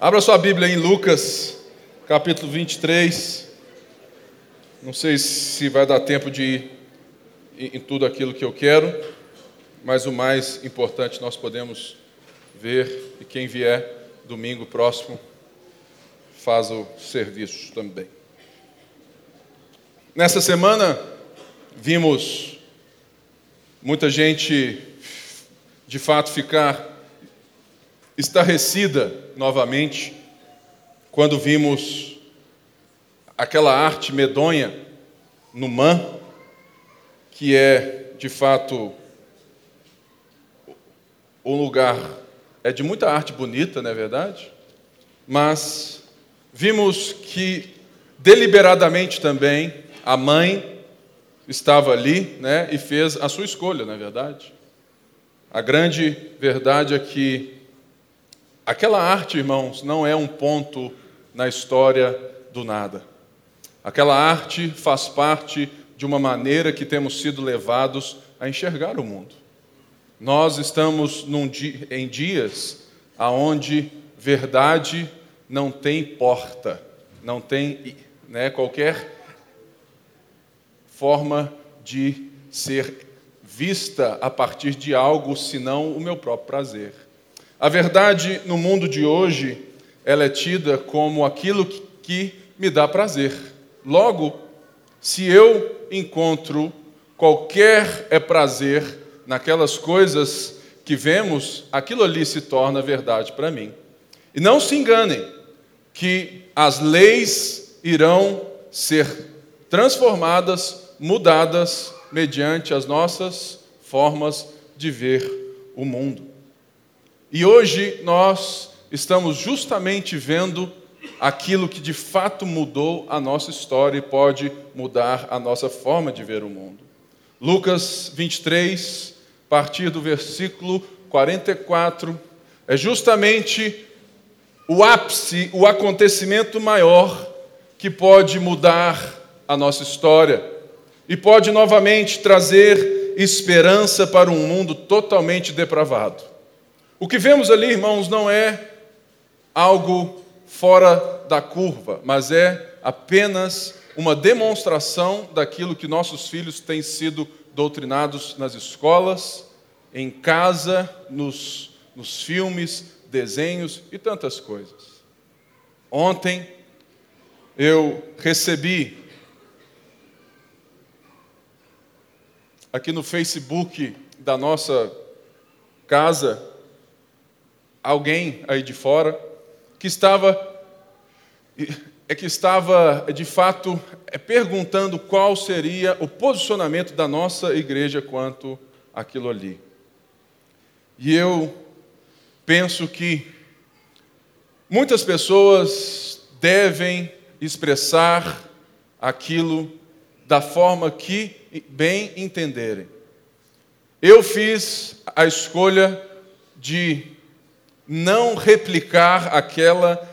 Abra sua Bíblia em Lucas, capítulo 23. Não sei se vai dar tempo de ir em tudo aquilo que eu quero, mas o mais importante nós podemos ver, e quem vier domingo próximo faz o serviço também. Nessa semana, vimos muita gente de fato ficar estarrecida novamente quando vimos aquela arte medonha no Man, que é de fato um lugar é de muita arte bonita, não é verdade? Mas vimos que deliberadamente também a mãe estava ali, né, e fez a sua escolha, não é verdade? A grande verdade é que Aquela arte, irmãos, não é um ponto na história do nada. Aquela arte faz parte de uma maneira que temos sido levados a enxergar o mundo. Nós estamos em dias aonde verdade não tem porta, não tem né, qualquer forma de ser vista a partir de algo senão o meu próprio prazer. A verdade no mundo de hoje, ela é tida como aquilo que, me dá prazer. Logo, se eu encontro qualquer é prazer naquelas coisas que vemos, aquilo ali se torna verdade para mim. E não se enganem que as leis irão ser transformadas, mudadas mediante as nossas formas de ver o mundo. E hoje nós estamos justamente vendo aquilo que de fato mudou a nossa história e pode mudar a nossa forma de ver o mundo. Lucas 23, a partir do versículo 44, é justamente o ápice, o acontecimento maior que pode mudar a nossa história e pode novamente trazer esperança para um mundo totalmente depravado. O que vemos ali, irmãos, não é algo fora da curva, mas é apenas uma demonstração daquilo que nossos filhos têm sido doutrinados nas escolas, em casa, nos, nos filmes, desenhos e tantas coisas. Ontem eu recebi aqui no Facebook da nossa casa alguém aí de fora que estava é que estava de fato é, perguntando qual seria o posicionamento da nossa igreja quanto aquilo ali. E eu penso que muitas pessoas devem expressar aquilo da forma que bem entenderem. Eu fiz a escolha de não replicar aquela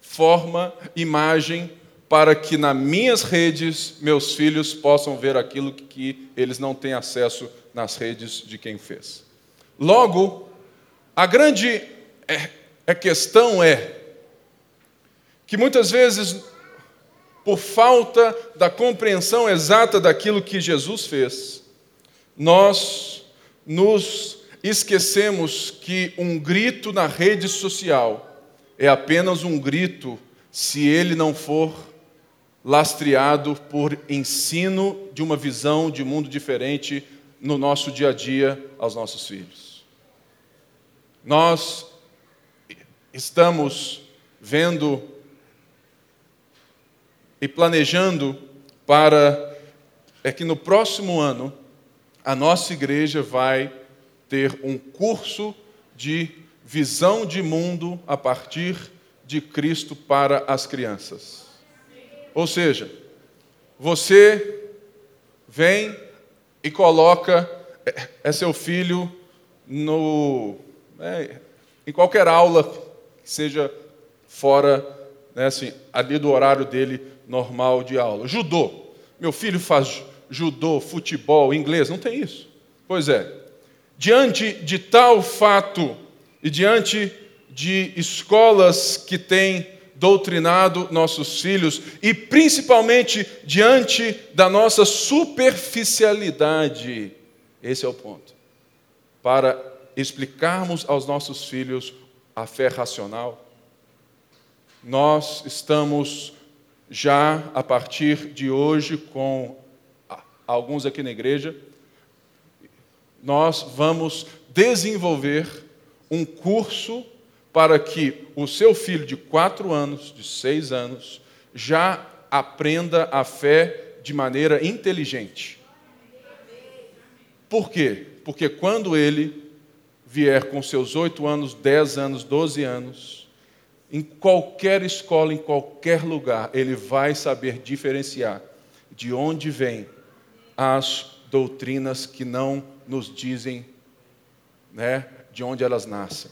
forma, imagem, para que nas minhas redes meus filhos possam ver aquilo que eles não têm acesso nas redes de quem fez. Logo, a grande é, questão é que muitas vezes, por falta da compreensão exata daquilo que Jesus fez, nós nos esquecemos que um grito na rede social é apenas um grito se ele não for lastreado por ensino de uma visão de mundo diferente no nosso dia a dia aos nossos filhos. Nós estamos vendo e planejando para é que no próximo ano a nossa igreja vai ter um curso de visão de mundo a partir de Cristo para as crianças. Ou seja, você vem e coloca é, é seu filho no, é, em qualquer aula que seja fora, né, assim, ali do horário dele normal de aula. Judô. Meu filho faz judô, futebol, inglês, não tem isso. Pois é, diante de tal fato e diante de escolas que têm doutrinado nossos filhos e principalmente diante da nossa superficialidade. Esse é o ponto. Para explicarmos aos nossos filhos a fé racional, nós estamos já a partir de hoje com alguns aqui na igreja, nós vamos desenvolver um curso para que o seu filho de quatro anos, de seis anos, já aprenda a fé de maneira inteligente. Por quê? Porque quando ele vier com seus oito anos, dez anos, doze anos, em qualquer escola, em qualquer lugar, ele vai saber diferenciar de onde vêm as doutrinas que não nos dizem né, de onde elas nascem.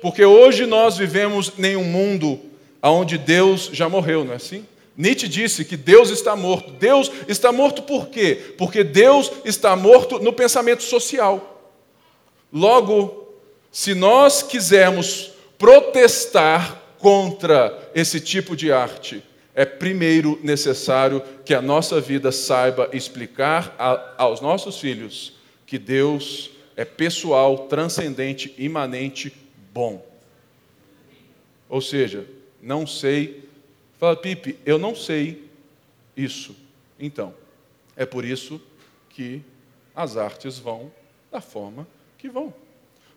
Porque hoje nós vivemos em um mundo onde Deus já morreu, não é assim? Nietzsche disse que Deus está morto. Deus está morto por quê? Porque Deus está morto no pensamento social. Logo, se nós quisermos protestar contra esse tipo de arte, é primeiro necessário que a nossa vida saiba explicar a, aos nossos filhos que Deus é pessoal, transcendente, imanente, bom. Ou seja, não sei. Fala, Pipe, eu não sei isso. Então, é por isso que as artes vão da forma que vão.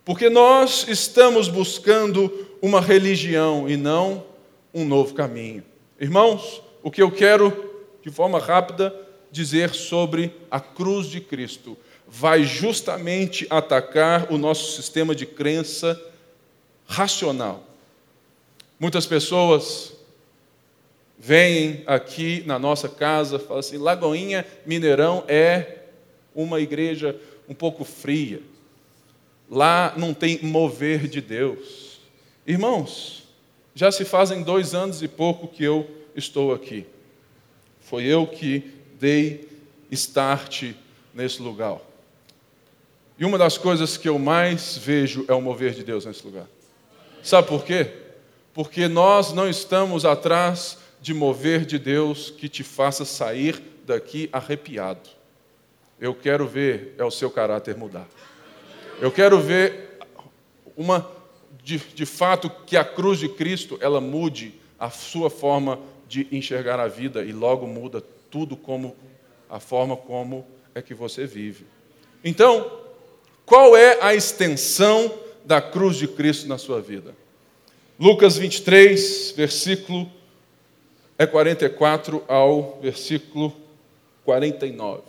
Porque nós estamos buscando uma religião e não um novo caminho. Irmãos, o que eu quero, de forma rápida, dizer sobre a cruz de Cristo vai justamente atacar o nosso sistema de crença racional. Muitas pessoas vêm aqui na nossa casa, falam assim: Lagoinha Mineirão é uma igreja um pouco fria. Lá não tem mover de Deus. Irmãos, já se fazem dois anos e pouco que eu estou aqui. Foi eu que dei start nesse lugar. E uma das coisas que eu mais vejo é o mover de Deus nesse lugar. Sabe por quê? Porque nós não estamos atrás de mover de Deus que te faça sair daqui arrepiado. Eu quero ver é o seu caráter mudar. Eu quero ver uma de, de fato que a cruz de Cristo ela mude a sua forma de enxergar a vida e logo muda tudo como a forma como é que você vive. Então, qual é a extensão da cruz de Cristo na sua vida. Lucas 23, versículo é 44 ao versículo 49.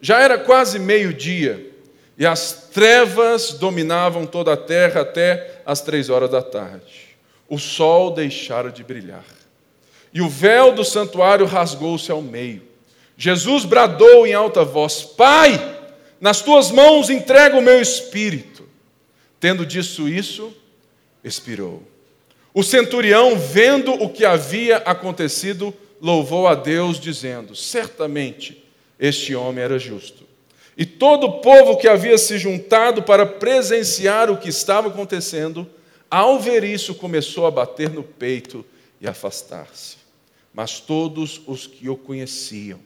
Já era quase meio-dia e as trevas dominavam toda a terra até as três horas da tarde. O sol deixara de brilhar e o véu do santuário rasgou-se ao meio. Jesus bradou em alta voz: Pai, nas tuas mãos entrego o meu espírito. Tendo dito isso, expirou. O centurião, vendo o que havia acontecido, louvou a Deus, dizendo: Certamente este homem era justo. E todo o povo que havia se juntado para presenciar o que estava acontecendo, ao ver isso, começou a bater no peito e afastar-se. Mas todos os que o conheciam,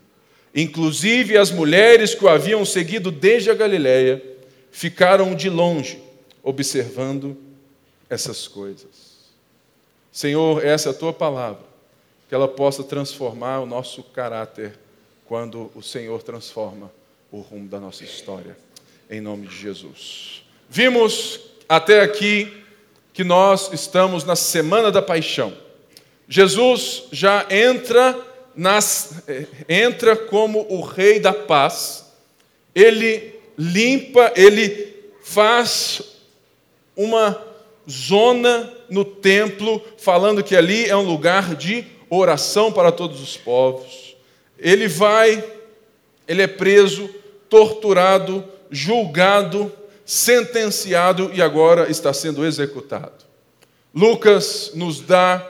inclusive as mulheres que o haviam seguido desde a Galiléia, ficaram de longe observando essas coisas. Senhor, essa é a tua palavra, que ela possa transformar o nosso caráter quando o Senhor transforma o rumo da nossa história. Em nome de Jesus. Vimos até aqui que nós estamos na semana da paixão. Jesus já entra nas, eh, entra como o rei da paz. Ele limpa, ele faz uma zona no templo, falando que ali é um lugar de oração para todos os povos. Ele vai, ele é preso, torturado, julgado, sentenciado e agora está sendo executado. Lucas nos dá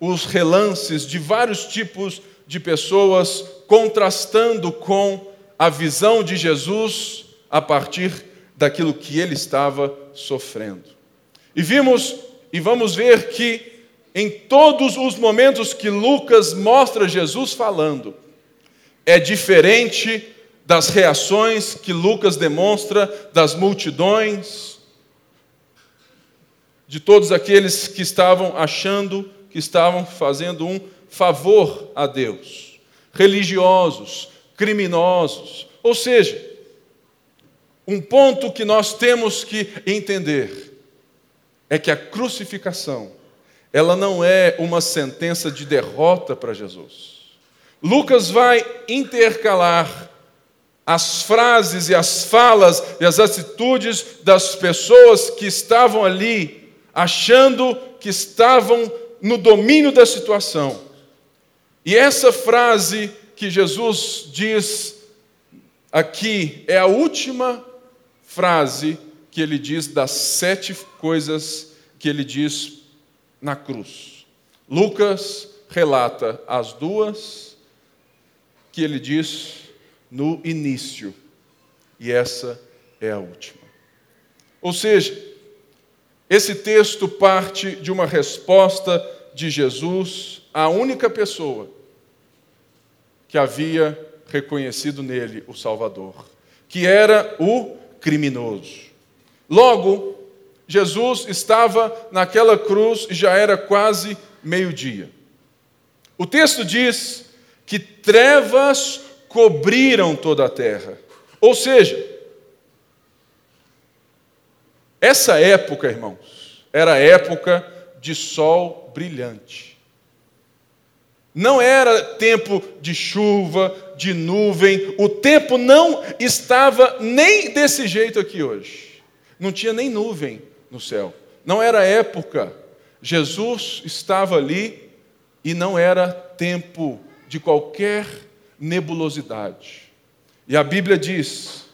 os relances de vários tipos de pessoas contrastando com a visão de Jesus a partir daquilo que ele estava sofrendo. E vimos e vamos ver que em todos os momentos que Lucas mostra Jesus falando, é diferente das reações que Lucas demonstra das multidões, de todos aqueles que estavam achando que estavam fazendo um favor a Deus, religiosos, criminosos. Ou seja, um ponto que nós temos que entender é que a crucificação, ela não é uma sentença de derrota para Jesus. Lucas vai intercalar as frases e as falas e as atitudes das pessoas que estavam ali, achando que estavam no domínio da situação. E essa frase que Jesus diz aqui é a última frase que ele diz das sete coisas que ele diz na cruz. Lucas relata as duas que ele diz no início, e essa é a última. Ou seja, esse texto parte de uma resposta de Jesus à única pessoa que havia reconhecido nele o Salvador, que era o criminoso. Logo, Jesus estava naquela cruz e já era quase meio-dia. O texto diz que trevas cobriram toda a terra. Ou seja, essa época, irmãos, era a época de sol brilhante. Não era tempo de chuva, de nuvem, o tempo não estava nem desse jeito aqui hoje. Não tinha nem nuvem no céu. Não era época. Jesus estava ali e não era tempo de qualquer nebulosidade. E a Bíblia diz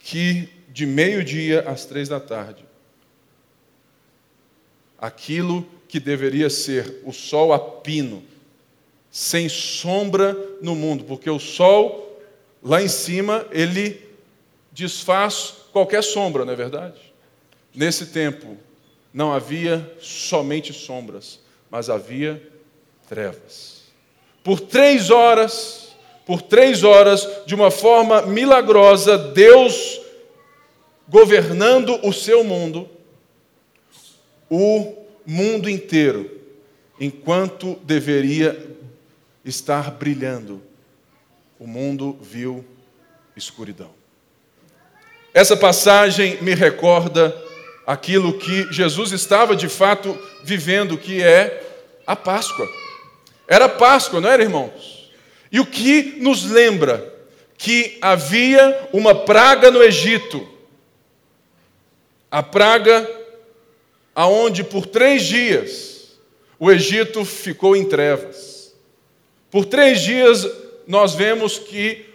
que de meio-dia às três da tarde, aquilo que deveria ser o sol a pino, sem sombra no mundo, porque o sol lá em cima ele desfaz qualquer sombra, não é verdade? Nesse tempo não havia somente sombras, mas havia trevas. Por três horas, por três horas, de uma forma milagrosa, Deus governando o seu mundo, o mundo inteiro, enquanto deveria estar brilhando, o mundo viu escuridão. Essa passagem me recorda aquilo que Jesus estava de fato vivendo, que é a Páscoa. Era Páscoa, não era, irmãos? E o que nos lembra que havia uma praga no Egito. A praga aonde por três dias o Egito ficou em trevas. Por três dias nós vemos que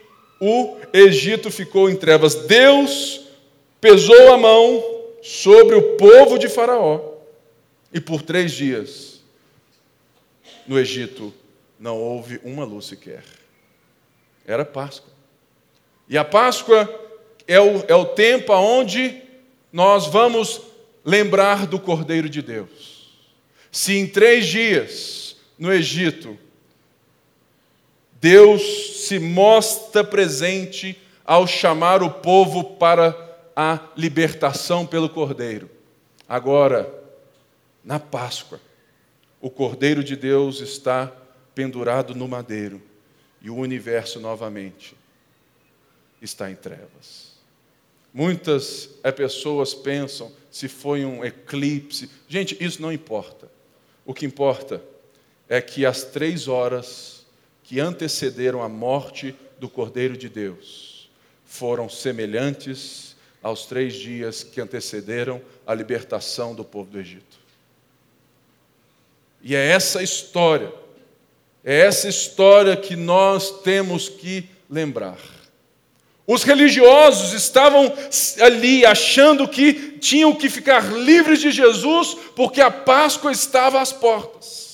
o Egito ficou em trevas. Deus pesou a mão sobre o povo de Faraó. E por três dias no Egito não houve uma luz sequer. Era Páscoa. E a Páscoa é o, é o tempo onde nós vamos lembrar do Cordeiro de Deus. Se em três dias no Egito Deus se mostra presente ao chamar o povo para a libertação pelo Cordeiro. Agora, na Páscoa, o Cordeiro de Deus está pendurado no madeiro e o universo novamente está em trevas. Muitas é, pessoas pensam se foi um eclipse. Gente, isso não importa. O que importa é que às três horas que antecederam a morte do Cordeiro de Deus foram semelhantes aos três dias que antecederam a libertação do povo do Egito. E é essa história, é essa história que nós temos que lembrar. Os religiosos estavam ali achando que tinham que ficar livres de Jesus porque a Páscoa estava às portas.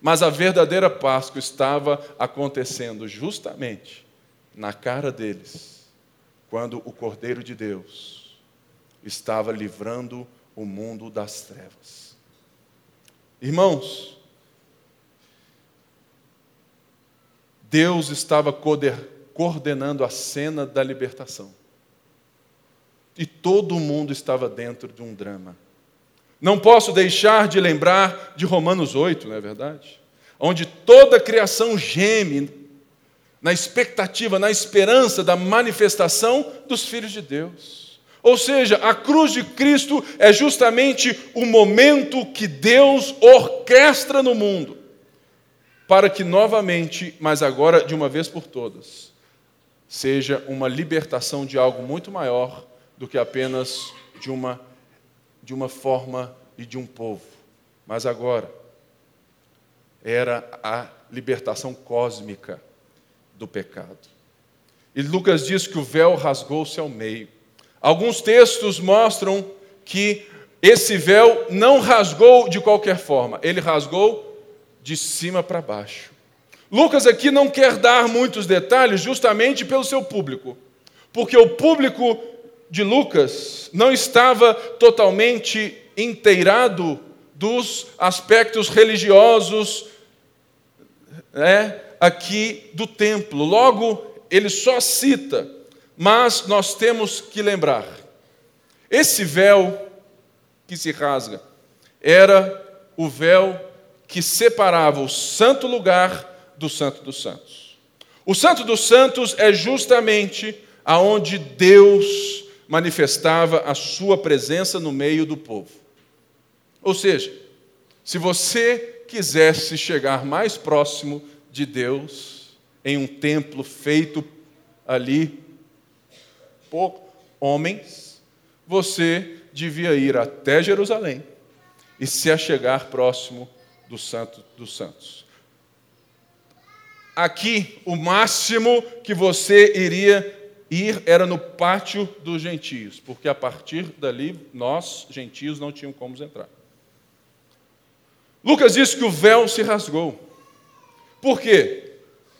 Mas a verdadeira Páscoa estava acontecendo justamente na cara deles, quando o Cordeiro de Deus estava livrando o mundo das trevas. Irmãos, Deus estava coordenando a cena da libertação. E todo mundo estava dentro de um drama. Não posso deixar de lembrar de Romanos 8, não é verdade? Onde toda a criação geme na expectativa, na esperança da manifestação dos filhos de Deus. Ou seja, a cruz de Cristo é justamente o momento que Deus orquestra no mundo, para que novamente, mas agora de uma vez por todas, seja uma libertação de algo muito maior do que apenas de uma, de uma forma e de um povo. Mas agora, era a libertação cósmica do pecado. E Lucas diz que o véu rasgou-se ao meio. Alguns textos mostram que esse véu não rasgou de qualquer forma, ele rasgou de cima para baixo. Lucas aqui não quer dar muitos detalhes justamente pelo seu público, porque o público de Lucas não estava totalmente inteirado dos aspectos religiosos né, aqui do templo. Logo, ele só cita, mas nós temos que lembrar: esse véu que se rasga era o véu que separava o santo lugar do santo dos santos. O santo dos santos é justamente aonde Deus manifestava a sua presença no meio do povo. Ou seja, se você quisesse chegar mais próximo de Deus em um templo feito ali por homens, você devia ir até Jerusalém e se achegar próximo do Santo dos Santos. Aqui, o máximo que você iria ir era no pátio dos gentios, porque a partir dali nós, gentios, não tínhamos como entrar. Lucas diz que o véu se rasgou. Por quê?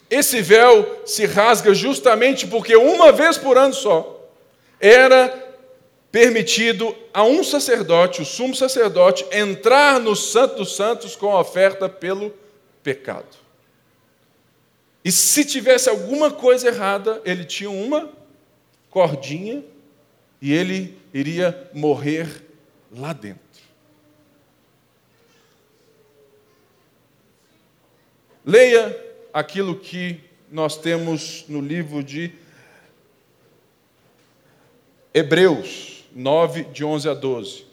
Esse véu se rasga justamente porque uma vez por ano só era permitido a um sacerdote, o sumo sacerdote, entrar no Santo dos Santos com a oferta pelo pecado. E se tivesse alguma coisa errada, ele tinha uma cordinha e ele iria morrer lá dentro. Leia aquilo que nós temos no livro de Hebreus 9, de 11 a 12.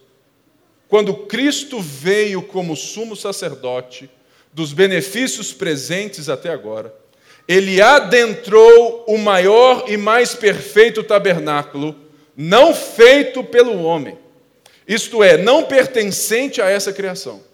Quando Cristo veio como sumo sacerdote dos benefícios presentes até agora, ele adentrou o maior e mais perfeito tabernáculo, não feito pelo homem, isto é, não pertencente a essa criação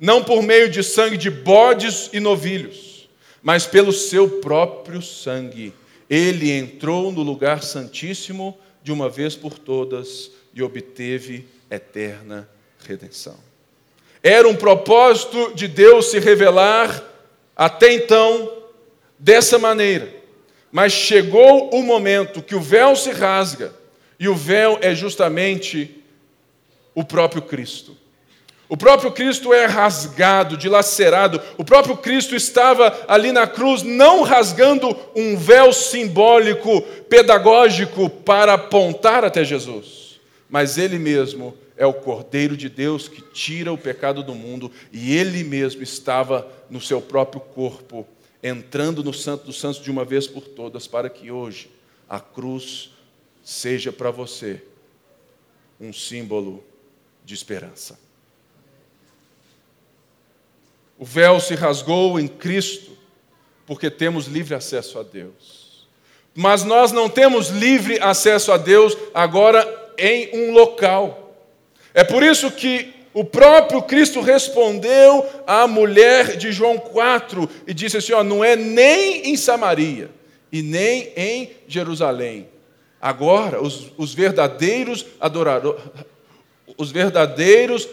não por meio de sangue de bodes e novilhos, mas pelo seu próprio sangue. Ele entrou no lugar santíssimo de uma vez por todas e obteve eterna redenção. Era um propósito de Deus se revelar até então dessa maneira, mas chegou o momento que o véu se rasga, e o véu é justamente o próprio Cristo. O próprio Cristo é rasgado, dilacerado. O próprio Cristo estava ali na cruz, não rasgando um véu simbólico, pedagógico, para apontar até Jesus, mas ele mesmo é o Cordeiro de Deus que tira o pecado do mundo, e ele mesmo estava no seu próprio corpo, entrando no Santo dos Santos de uma vez por todas, para que hoje a cruz seja para você um símbolo de esperança. O véu se rasgou em Cristo, porque temos livre acesso a Deus. Mas nós não temos livre acesso a Deus agora em um local. É por isso que o próprio Cristo respondeu à mulher de João 4 e disse assim: ó, não é nem em Samaria e nem em Jerusalém. Agora, os, os verdadeiros adoradores, os verdadeiros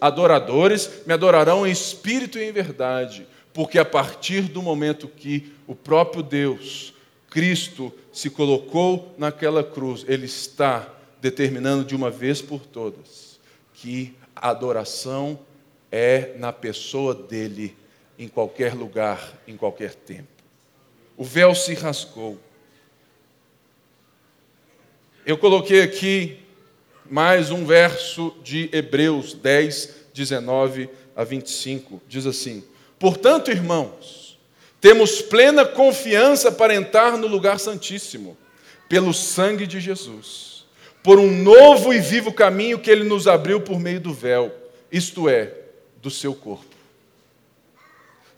adoradores me adorarão em espírito e em verdade, porque a partir do momento que o próprio Deus, Cristo, se colocou naquela cruz, Ele está determinando de uma vez por todas que a adoração é na pessoa dele, em qualquer lugar, em qualquer tempo. O véu se rasgou. Eu coloquei aqui mais um verso de Hebreus 10, 19 a 25. Diz assim: Portanto, irmãos, temos plena confiança para entrar no lugar santíssimo, pelo sangue de Jesus, por um novo e vivo caminho que ele nos abriu por meio do véu, isto é, do seu corpo.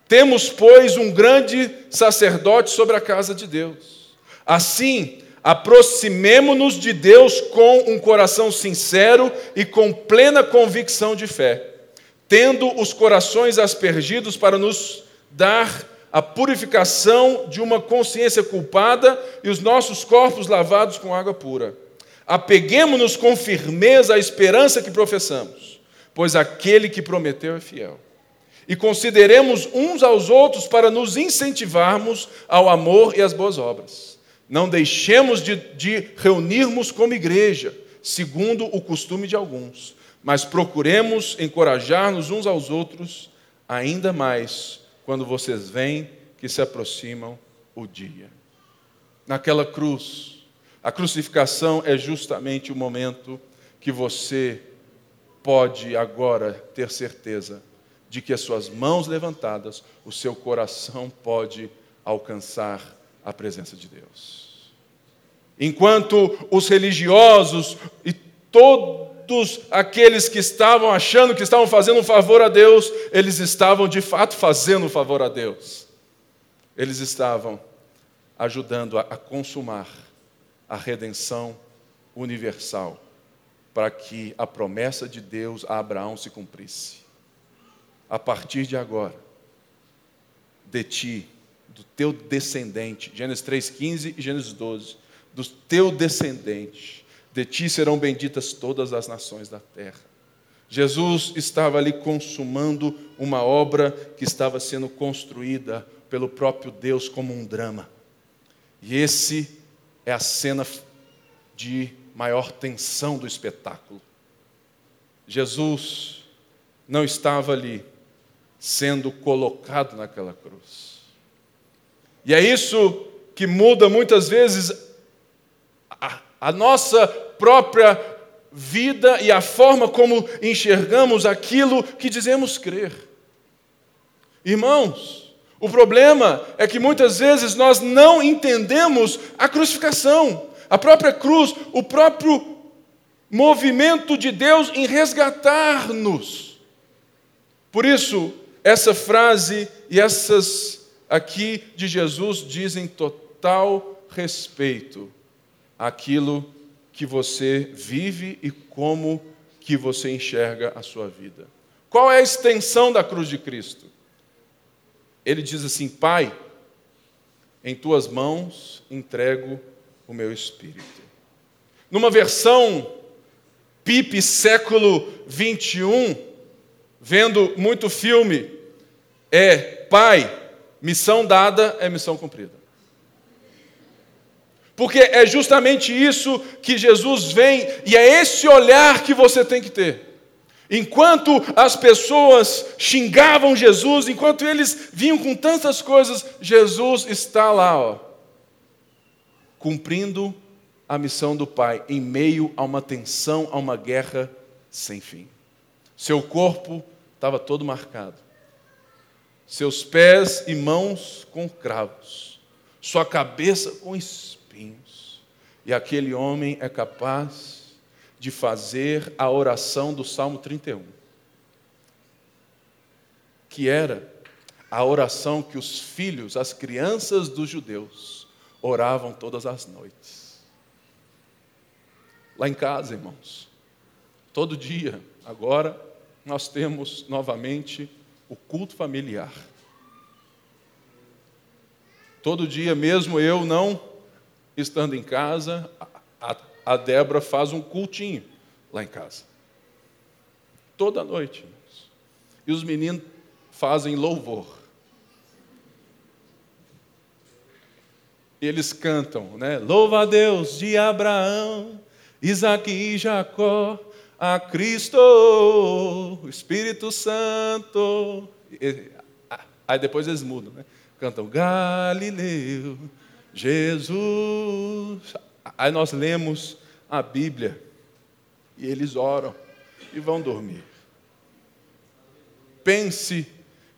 Temos, pois, um grande sacerdote sobre a casa de Deus. Assim, aproximemo-nos de Deus com um coração sincero e com plena convicção de fé, tendo os corações aspergidos para nos dar a purificação de uma consciência culpada e os nossos corpos lavados com água pura. Apeguemos-nos com firmeza à esperança que professamos, pois aquele que prometeu é fiel. E consideremos uns aos outros para nos incentivarmos ao amor e às boas obras. Não deixemos de, de reunirmos como igreja, segundo o costume de alguns, mas procuremos encorajar-nos uns aos outros, ainda mais quando vocês veem que se aproximam o dia. Naquela cruz, a crucificação é justamente o momento que você pode agora ter certeza de que as suas mãos levantadas, o seu coração pode alcançar a presença de Deus. Enquanto os religiosos e todos aqueles que estavam achando que estavam fazendo um favor a Deus, eles estavam de fato fazendo um favor a Deus. Eles estavam ajudando a, a consumar a redenção universal para que a promessa de Deus a Abraão se cumprisse. A partir de agora, de ti do teu descendente. Gênesis 3,15 e Gênesis 12. Do teu descendente, de ti serão benditas todas as nações da terra. Jesus estava ali consumando uma obra que estava sendo construída pelo próprio Deus como um drama. E esse é a cena de maior tensão do espetáculo. Jesus não estava ali sendo colocado naquela cruz. E é isso que muda muitas vezes a, a nossa própria vida e a forma como enxergamos aquilo que dizemos crer. Irmãos, o problema é que muitas vezes nós não entendemos a crucificação, a própria cruz, o próprio movimento de Deus em resgatar-nos. Por isso, essa frase e essas aqui de Jesus dizem total respeito àquilo que você vive e como que você enxerga a sua vida. Qual é a extensão da cruz de Cristo? Ele diz assim: Pai, em tuas mãos entrego o meu espírito. Numa versão Pipe século 21, vendo muito filme, é Pai, Missão dada é missão cumprida. Porque é justamente isso que Jesus vem, e é esse olhar que você tem que ter. Enquanto as pessoas xingavam Jesus, enquanto eles vinham com tantas coisas, Jesus está lá, ó, cumprindo a missão do Pai, em meio a uma tensão, a uma guerra sem fim. Seu corpo estava todo marcado seus pés e mãos com cravos, sua cabeça com espinhos. E aquele homem é capaz de fazer a oração do Salmo 31, que era a oração que os filhos, as crianças dos judeus, oravam todas as noites. Lá em casa, irmãos, todo dia, agora, nós temos novamente o culto familiar. Todo dia, mesmo eu não estando em casa, a, Débora faz um cultinho lá em casa. Toda noite. E os meninos fazem louvor. Eles cantam, né? Louva a Deus de Abraão, Isaac e Jacó, a Cristo, Espírito Santo. Aí depois eles mudam, né? Cantam Galileu, Jesus. Aí nós lemos a Bíblia e eles oram e vão dormir. Pense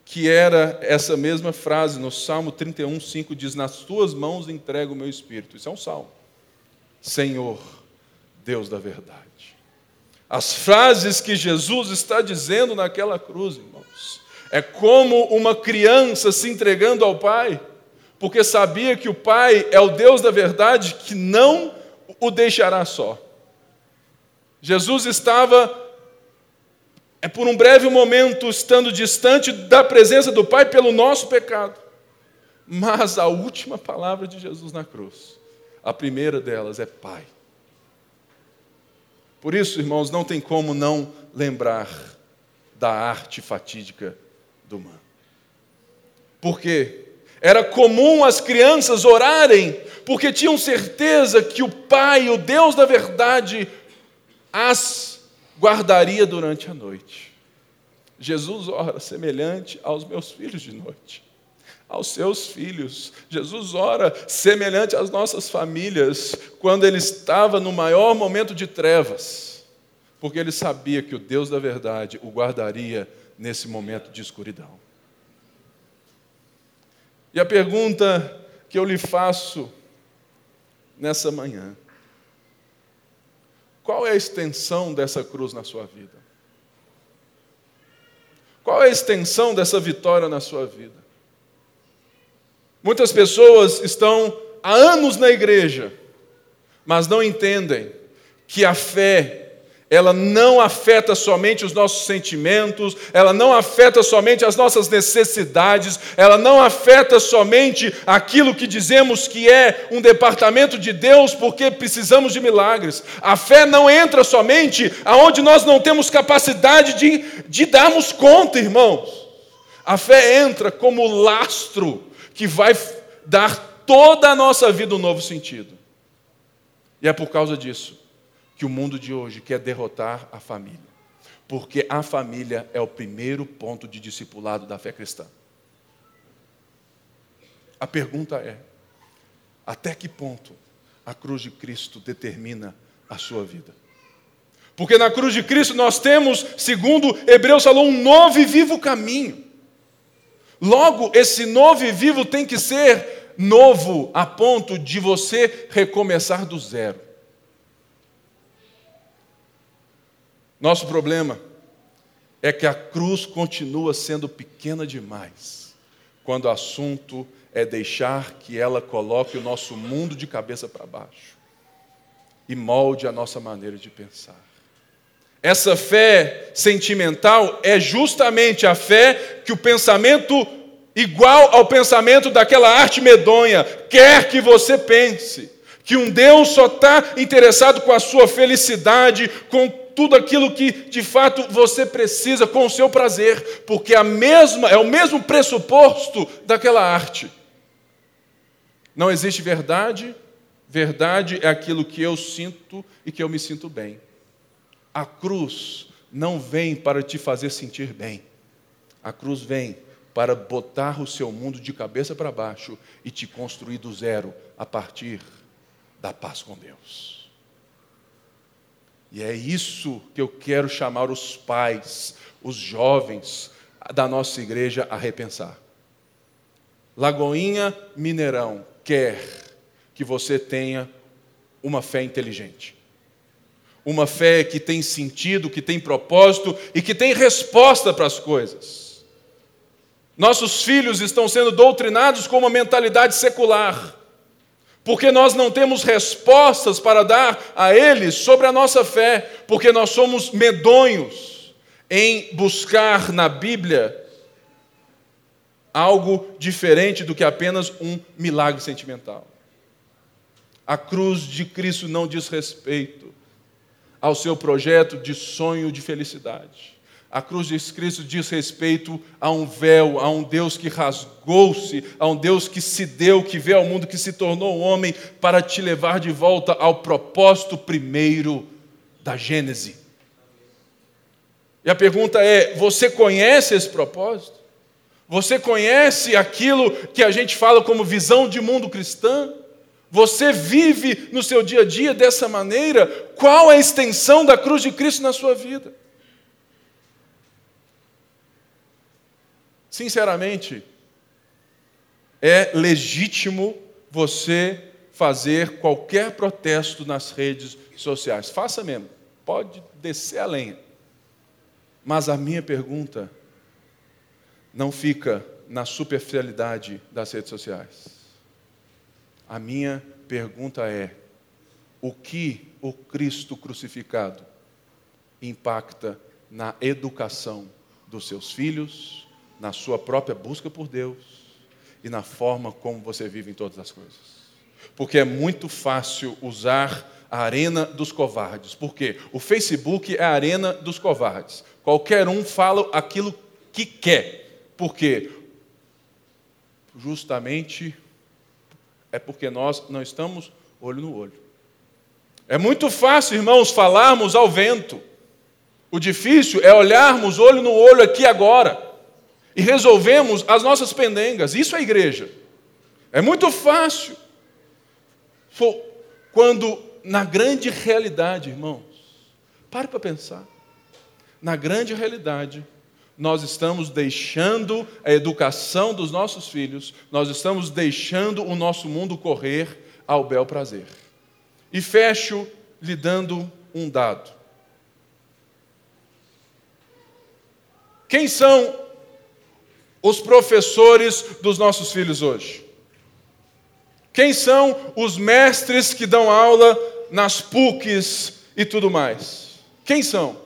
que era essa mesma frase no Salmo 31, 5, diz: Nas tuas mãos entrego o meu espírito. Isso é um salmo. Senhor, Deus da verdade. As frases que Jesus está dizendo naquela cruz, irmãos, é como uma criança se entregando ao Pai, porque sabia que o Pai é o Deus da verdade que não o deixará só. Jesus estava, é por um breve momento, estando distante da presença do Pai pelo nosso pecado. Mas a última palavra de Jesus na cruz, a primeira delas é Pai. Por isso, irmãos, não tem como não lembrar da arte fatídica do man. Porque era comum as crianças orarem, porque tinham certeza que o Pai, o Deus da verdade, as guardaria durante a noite. Jesus ora semelhante aos meus filhos de noite aos seus filhos. Jesus ora semelhante às nossas famílias, quando ele estava no maior momento de trevas, porque ele sabia que o Deus da verdade o guardaria nesse momento de escuridão. E a pergunta que eu lhe faço nessa manhã: qual é a extensão dessa cruz na sua vida? Qual é a extensão dessa vitória na sua vida? Muitas pessoas estão há anos na igreja, mas não entendem que a fé ela não afeta somente os nossos sentimentos, ela não afeta somente as nossas necessidades, ela não afeta somente aquilo que dizemos que é um departamento de Deus porque precisamos de milagres. A fé não entra somente aonde nós não temos capacidade de, de darmos conta, irmãos. A fé entra como lastro que vai dar toda a nossa vida um novo sentido. E é por causa disso que o mundo de hoje quer derrotar a família. Porque a família é o primeiro ponto de discipulado da fé cristã. A pergunta é: até que ponto a cruz de Cristo determina a sua vida? Porque na cruz de Cristo nós temos, segundo Hebreus falou, um novo e vivo caminho. Logo, esse novo e vivo tem que ser novo a ponto de você recomeçar do zero. Nosso problema é que a cruz continua sendo pequena demais quando o assunto é deixar que ela coloque o nosso mundo de cabeça para baixo e molde a nossa maneira de pensar. Essa fé sentimental é justamente a fé que o pensamento igual ao pensamento daquela arte medonha quer que você pense que um Deus só está interessado com a sua felicidade, com tudo aquilo que de fato você precisa, com o seu prazer, porque a mesma é o mesmo pressuposto daquela arte. Não existe verdade, verdade é aquilo que eu sinto e que eu me sinto bem. A cruz não vem para te fazer sentir bem. A cruz vem para botar o seu mundo de cabeça para baixo e te construir do zero a partir da paz com Deus. E é isso que eu quero chamar os pais, os jovens da nossa igreja a repensar. Lagoinha Mineirão quer que você tenha uma fé inteligente. Uma fé que tem sentido, que tem propósito e que tem resposta para as coisas. Nossos filhos estão sendo doutrinados com uma mentalidade secular, porque nós não temos respostas para dar a eles sobre a nossa fé, porque nós somos medonhos em buscar na Bíblia algo diferente do que apenas um milagre sentimental. A cruz de Cristo não diz respeito ao seu projeto de sonho de felicidade. A cruz de Cristo diz respeito a um véu, a um Deus que rasgou-se, a um Deus que se deu, que veio ao mundo, que se tornou homem para te levar de volta ao propósito primeiro da Gênese. E a pergunta é: você conhece esse propósito? Você conhece aquilo que a gente fala como visão de mundo cristã? Você vive no seu dia a dia dessa maneira? Qual é a extensão da cruz de Cristo na sua vida? Sinceramente, é legítimo você fazer qualquer protesto nas redes sociais. Faça mesmo, pode descer a lenha. Mas a minha pergunta não fica na superficialidade das redes sociais. A minha pergunta é: o que o Cristo crucificado impacta na educação dos seus filhos, na sua própria busca por Deus e na forma como você vive em todas as coisas? Porque é muito fácil usar a arena dos covardes. Por quê? O Facebook é a arena dos covardes. Qualquer um fala aquilo que quer. Por quê? Justamente é porque nós não estamos olho no olho. É muito fácil, irmãos, falarmos ao vento. O difícil é olharmos olho no olho aqui agora e resolvemos as nossas pendengas. Isso é igreja. É muito fácil. Quando na grande realidade, irmãos, pare para pensar. Na grande realidade, nós estamos deixando a educação dos nossos filhos, nós estamos deixando o nosso mundo correr ao bel prazer. E fecho lhe dando um dado. Quem são os professores dos nossos filhos hoje? Quem são os mestres que dão aula nas PUCs e tudo mais? Quem são?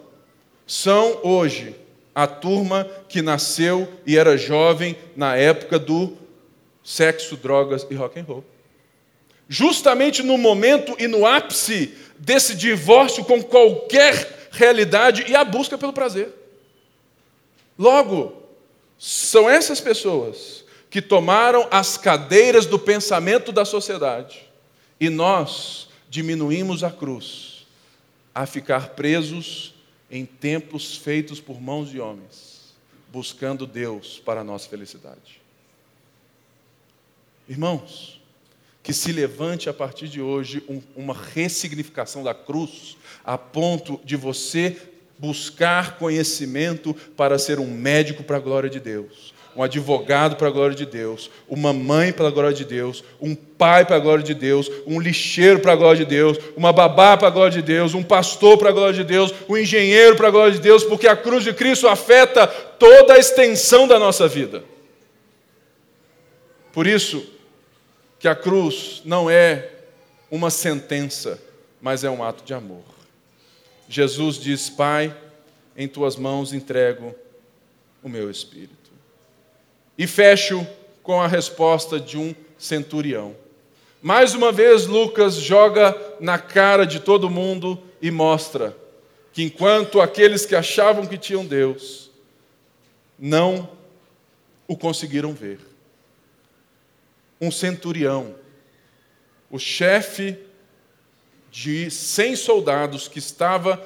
São hoje a turma que nasceu e era jovem na época do sexo, drogas e rock and roll. Justamente no momento e no ápice desse divórcio com qualquer realidade e a busca pelo prazer. Logo, são essas pessoas que tomaram as cadeiras do pensamento da sociedade e nós diminuímos a cruz a ficar presos em templos feitos por mãos de homens, buscando Deus para a nossa felicidade. Irmãos, que se levante a partir de hoje um, uma ressignificação da cruz, a ponto de você buscar conhecimento para ser um médico para a glória de Deus, um advogado para a glória de Deus, uma mãe para a glória de Deus, um pai para a glória de Deus, um lixeiro para a glória de Deus, uma babá para a glória de Deus, um pastor para a glória de Deus, um engenheiro para a glória de Deus, porque a cruz de Cristo afeta toda a extensão da nossa vida. Por isso que a cruz não é uma sentença, mas é um ato de amor. Jesus diz: Pai, em tuas mãos entrego o meu espírito. E fecho com a resposta de um centurião. Mais uma vez, Lucas joga na cara de todo mundo e mostra que enquanto aqueles que achavam que tinham Deus não o conseguiram ver. Um centurião, o chefe de cem soldados que estava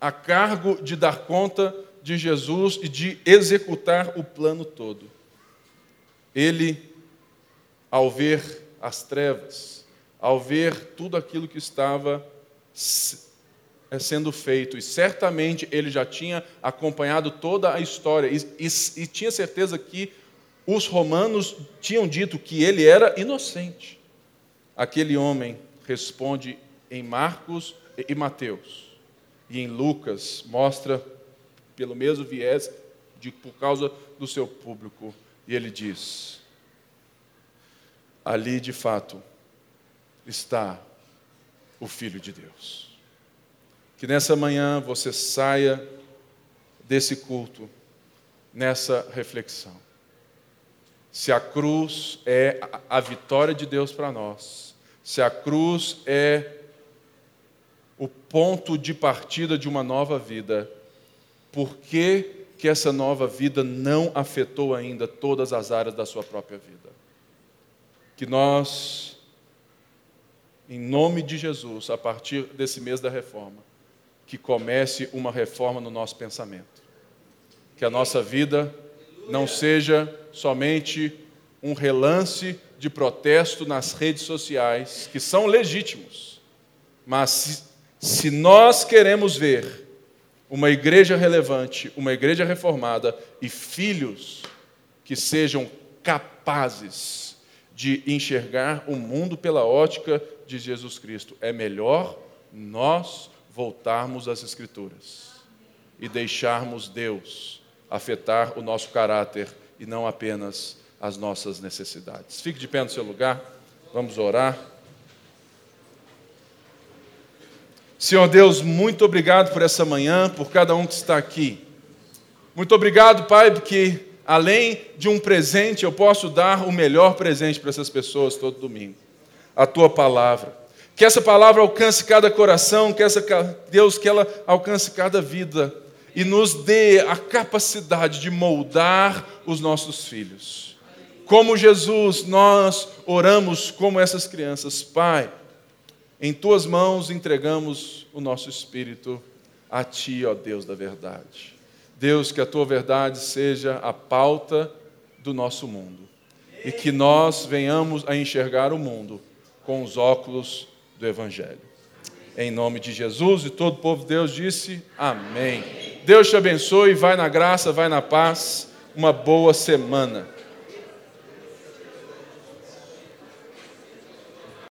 a cargo de dar conta de Jesus e de executar o plano todo. Ele, ao ver as trevas, ao ver tudo aquilo que estava é, sendo feito, e certamente ele já tinha acompanhado toda a história, e, e, e tinha certeza que os romanos tinham dito que ele era inocente. Aquele homem responde em Marcos e Mateus, e em Lucas mostra, pelo mesmo viés, de, por causa do seu público, e ele diz: ali de fato está o Filho de Deus. Que nessa manhã você saia desse culto, nessa reflexão. Se a cruz é a vitória de Deus para nós, se a cruz é o ponto de partida de uma nova vida, por que que essa nova vida não afetou ainda todas as áreas da sua própria vida. Que nós, em nome de Jesus, a partir desse mês da reforma, que comece uma reforma no nosso pensamento. Que a nossa vida não seja somente um relance de protesto nas redes sociais, que são legítimos, mas se nós queremos ver uma igreja relevante, uma igreja reformada e filhos que sejam capazes de enxergar o mundo pela ótica de Jesus Cristo, é melhor nós voltarmos às Escrituras e deixarmos Deus afetar o nosso caráter e não apenas as nossas necessidades. Fique de pé no seu lugar, vamos orar. Senhor Deus, muito obrigado por essa manhã, por cada um que está aqui. Muito obrigado, Pai, porque além de um presente, eu posso dar o melhor presente para essas pessoas todo domingo a tua palavra. Que essa palavra alcance cada coração, que essa Deus que ela alcance cada vida e nos dê a capacidade de moldar os nossos filhos. Como Jesus, nós oramos como essas crianças, Pai, em tuas mãos entregamos o nosso espírito a ti, ó Deus da verdade. Deus, que a tua verdade seja a pauta do nosso mundo e que nós venhamos a enxergar o mundo com os óculos do Evangelho. Em nome de Jesus e todo o povo de Deus disse amém. Deus te abençoe, vai na graça, vai na paz. Uma boa semana.